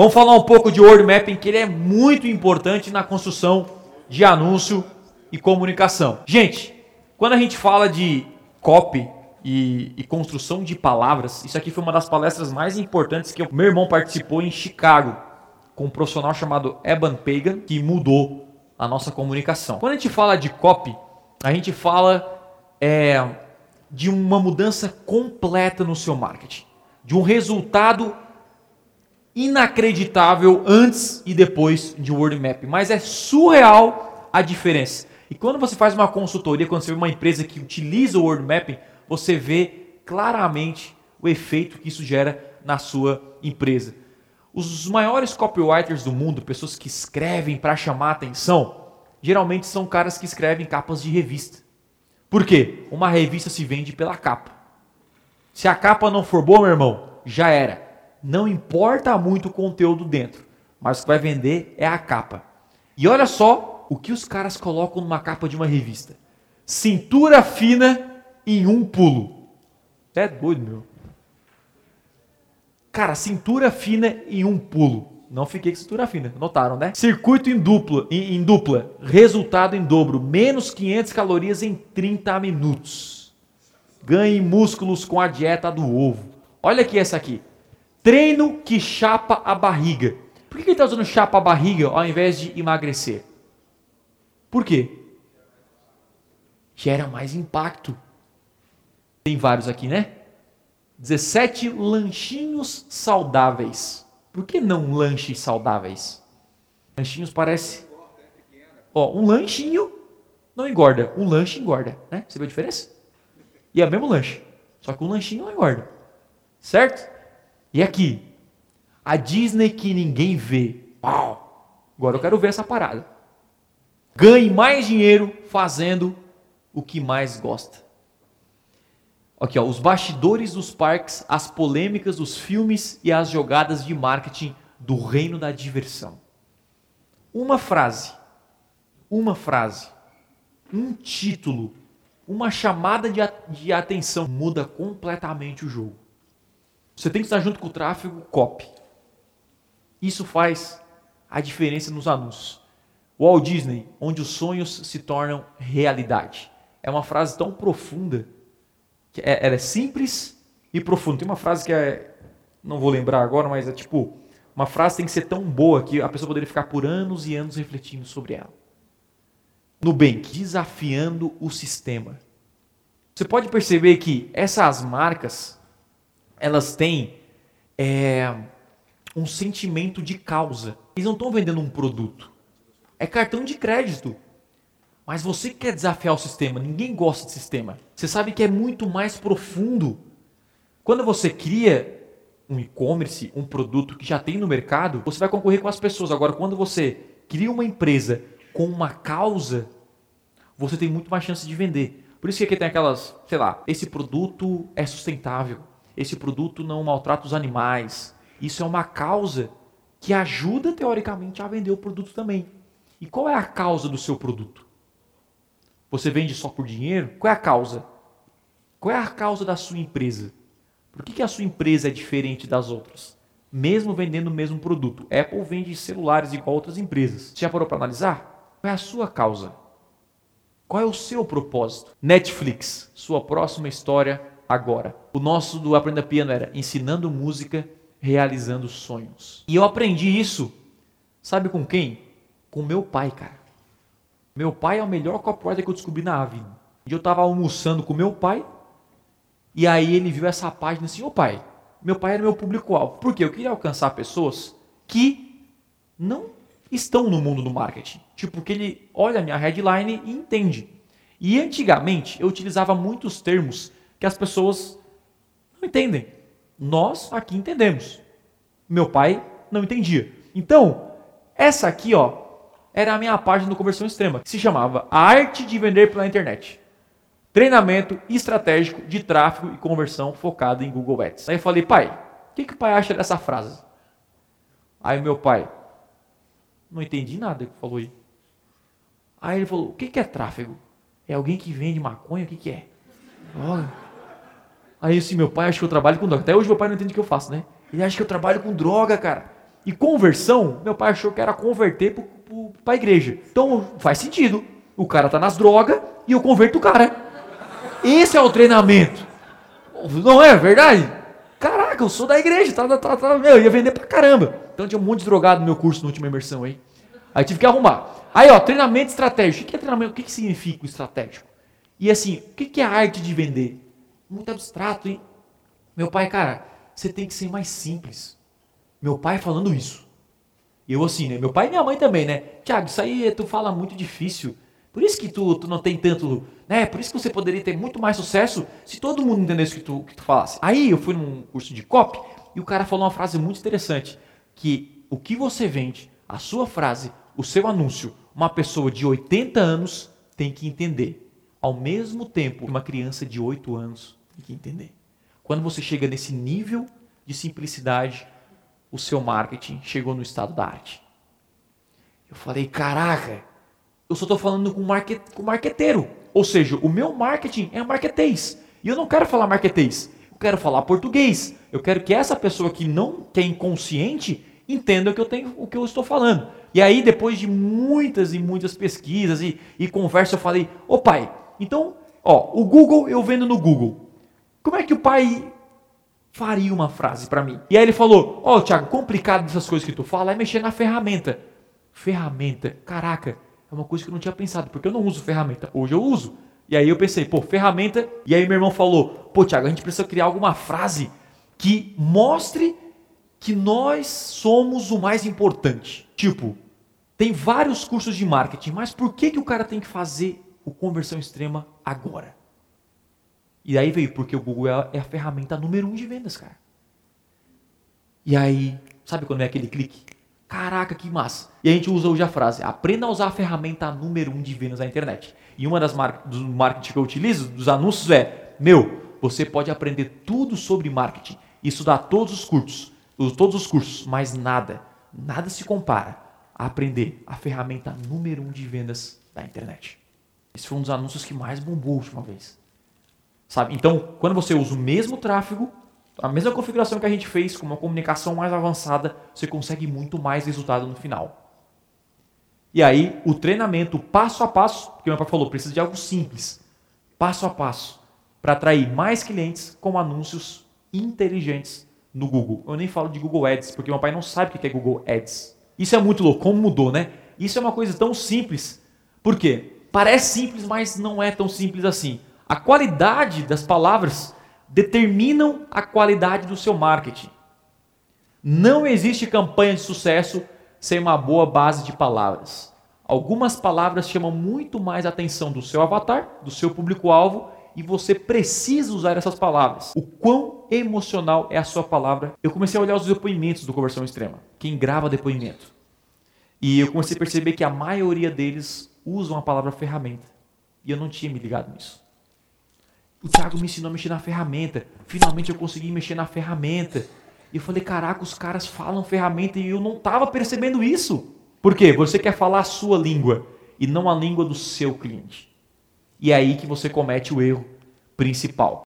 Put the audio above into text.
Vamos falar um pouco de word mapping, que ele é muito importante na construção de anúncio e comunicação. Gente, quando a gente fala de copy e, e, construção de palavras, isso aqui foi uma das palestras mais importantes que o meu irmão participou em Chicago, com um profissional chamado Eban Pagan, que mudou a nossa comunicação. Quando a gente fala de copy, a gente fala é, de uma mudança completa no seu marketing, de um resultado inacreditável antes e depois de word map, mas é surreal a diferença. E quando você faz uma consultoria, quando você vê uma empresa que utiliza o word mapping, você vê claramente o efeito que isso gera na sua empresa. Os maiores copywriters do mundo, pessoas que escrevem para chamar atenção, geralmente são caras que escrevem capas de revista. Por quê? Uma revista se vende pela capa. Se a capa não for boa, meu irmão, já era não importa muito o conteúdo dentro, mas o que vai vender é a capa. E olha só o que os caras colocam numa capa de uma revista: cintura fina em um pulo. É doido, meu. Cara, cintura fina em um pulo. Não fiquei com cintura fina, notaram, né? Circuito em dupla, em, em dupla, resultado em dobro, menos 500 calorias em 30 minutos. Ganhe músculos com a dieta do ovo. Olha aqui essa aqui. Treino que chapa a barriga. Por que ele está usando chapa a barriga ao invés de emagrecer? Por quê? Gera mais impacto. Tem vários aqui, né? 17 lanchinhos saudáveis. Por que não lanches saudáveis? Lanchinhos parece. Ó, um lanchinho não engorda. Um lanche engorda, né? Você viu a diferença? E é o mesmo lanche. Só que um lanchinho não engorda. Certo? E aqui, a Disney que ninguém vê. Uau! Agora eu quero ver essa parada. Ganhe mais dinheiro fazendo o que mais gosta. Aqui, ó, os bastidores dos parques, as polêmicas dos filmes e as jogadas de marketing do reino da diversão. Uma frase, uma frase, um título, uma chamada de, de atenção muda completamente o jogo. Você tem que estar junto com o tráfego copy. Isso faz a diferença nos anúncios. Walt Disney, onde os sonhos se tornam realidade. É uma frase tão profunda que é, ela é simples e profunda. Tem uma frase que é, não vou lembrar agora, mas é tipo uma frase tem que ser tão boa que a pessoa poderia ficar por anos e anos refletindo sobre ela. Nubank, desafiando o sistema. Você pode perceber que essas marcas elas têm é, um sentimento de causa. Eles não estão vendendo um produto. É cartão de crédito. Mas você quer desafiar o sistema, ninguém gosta de sistema. Você sabe que é muito mais profundo. Quando você cria um e-commerce, um produto que já tem no mercado, você vai concorrer com as pessoas. Agora, quando você cria uma empresa com uma causa, você tem muito mais chance de vender. Por isso que aqui tem aquelas, sei lá, esse produto é sustentável esse produto não maltrata os animais. Isso é uma causa que ajuda, teoricamente, a vender o produto também. E qual é a causa do seu produto? Você vende só por dinheiro? Qual é a causa? Qual é a causa da sua empresa? Por que, que a sua empresa é diferente das outras? Mesmo vendendo o mesmo produto. Apple vende celulares igual outras empresas. Você já parou para analisar? Qual é a sua causa? Qual é o seu propósito? Netflix, sua próxima história agora. O nosso do Aprenda Piano era ensinando música, realizando sonhos. E eu aprendi isso, sabe com quem? Com meu pai, cara. Meu pai é o melhor copywriter que eu descobri na vida. E eu estava almoçando com meu pai, e aí ele viu essa página assim, ô pai, meu pai era meu público-alvo. Por quê? Eu queria alcançar pessoas que não estão no mundo do marketing. Tipo, que ele olha a minha headline e entende. E antigamente eu utilizava muitos termos que as pessoas não entendem. Nós aqui entendemos. Meu pai não entendia. Então, essa aqui, ó, era a minha página do Conversão Extrema, que se chamava A Arte de Vender pela Internet. Treinamento estratégico de tráfego e conversão focado em Google Ads. Aí eu falei, pai, o que, que o pai acha dessa frase? Aí meu pai, não entendi nada que falou aí. Aí ele falou, o que, que é tráfego? É alguém que vende maconha? O que, que é? Olha. Aí assim, meu pai acha que eu trabalho com droga. Até hoje meu pai não entende o que eu faço, né? Ele acha que eu trabalho com droga, cara. E conversão, meu pai achou que era converter para a igreja. Então faz sentido. O cara tá nas drogas e eu converto o cara. Esse é o treinamento. Não é verdade? Caraca, eu sou da igreja, tá, tá, tá, meu, eu ia vender pra caramba. Então tinha um monte de drogado no meu curso na última imersão aí. Aí tive que arrumar. Aí, ó, treinamento estratégico. O que é treinamento? O que, que significa o estratégico? E assim, o que é a arte de vender? Muito abstrato, hein? Meu pai, cara, você tem que ser mais simples. Meu pai falando isso. Eu assim, né? Meu pai e minha mãe também, né? Tiago, isso aí tu fala muito difícil. Por isso que tu, tu não tem tanto, né? Por isso que você poderia ter muito mais sucesso se todo mundo entendesse o que tu, que tu falasse. Aí eu fui num curso de copy e o cara falou uma frase muito interessante, que o que você vende, a sua frase, o seu anúncio, uma pessoa de 80 anos tem que entender ao mesmo tempo uma criança de 8 anos tem que entender. Quando você chega nesse nível de simplicidade, o seu marketing chegou no estado da arte. Eu falei, caraca, eu só estou falando com, market, com marqueteiro. Ou seja, o meu marketing é marketês. E eu não quero falar marketês. Eu quero falar português. Eu quero que essa pessoa que não que é inconsciente entenda o que eu tenho, o que eu estou falando. E aí, depois de muitas e muitas pesquisas e, e conversas, eu falei, ô pai, então, ó, o Google eu vendo no Google. Como é que o pai faria uma frase para mim? E aí ele falou: Ó, oh, Thiago, complicado dessas coisas que tu fala é mexer na ferramenta. Ferramenta, caraca, é uma coisa que eu não tinha pensado, porque eu não uso ferramenta. Hoje eu uso. E aí eu pensei, pô, ferramenta. E aí meu irmão falou: pô, Thiago, a gente precisa criar alguma frase que mostre que nós somos o mais importante. Tipo, tem vários cursos de marketing, mas por que, que o cara tem que fazer o conversão extrema agora. E aí veio, porque o Google é, é a ferramenta número um de vendas, cara. E aí, sabe quando é aquele clique? Caraca, que massa. E a gente usa hoje a frase, aprenda a usar a ferramenta número um de vendas na internet. E uma das mar dos marketing que eu utilizo, dos anúncios é, meu, você pode aprender tudo sobre marketing, estudar todos os cursos, todos os cursos, mas nada, nada se compara a aprender a ferramenta número um de vendas da internet. Esse foi um dos anúncios que mais bombou a última vez. Sabe? Então, quando você usa o mesmo tráfego, a mesma configuração que a gente fez, com uma comunicação mais avançada, você consegue muito mais resultado no final. E aí, o treinamento passo a passo, porque o meu pai falou, precisa de algo simples, passo a passo, para atrair mais clientes com anúncios inteligentes no Google. Eu nem falo de Google Ads, porque meu pai não sabe o que é Google Ads. Isso é muito louco, como mudou, né? Isso é uma coisa tão simples. Por quê? Parece simples, mas não é tão simples assim. A qualidade das palavras determinam a qualidade do seu marketing. Não existe campanha de sucesso sem uma boa base de palavras. Algumas palavras chamam muito mais a atenção do seu avatar, do seu público-alvo, e você precisa usar essas palavras. O quão emocional é a sua palavra? Eu comecei a olhar os depoimentos do Conversão Extrema, quem grava depoimento. E eu comecei a perceber que a maioria deles usam a palavra ferramenta. E eu não tinha me ligado nisso. O Thiago me ensinou a mexer na ferramenta. Finalmente eu consegui mexer na ferramenta. E eu falei, caraca, os caras falam ferramenta e eu não estava percebendo isso. Por quê? Você quer falar a sua língua e não a língua do seu cliente. E é aí que você comete o erro principal.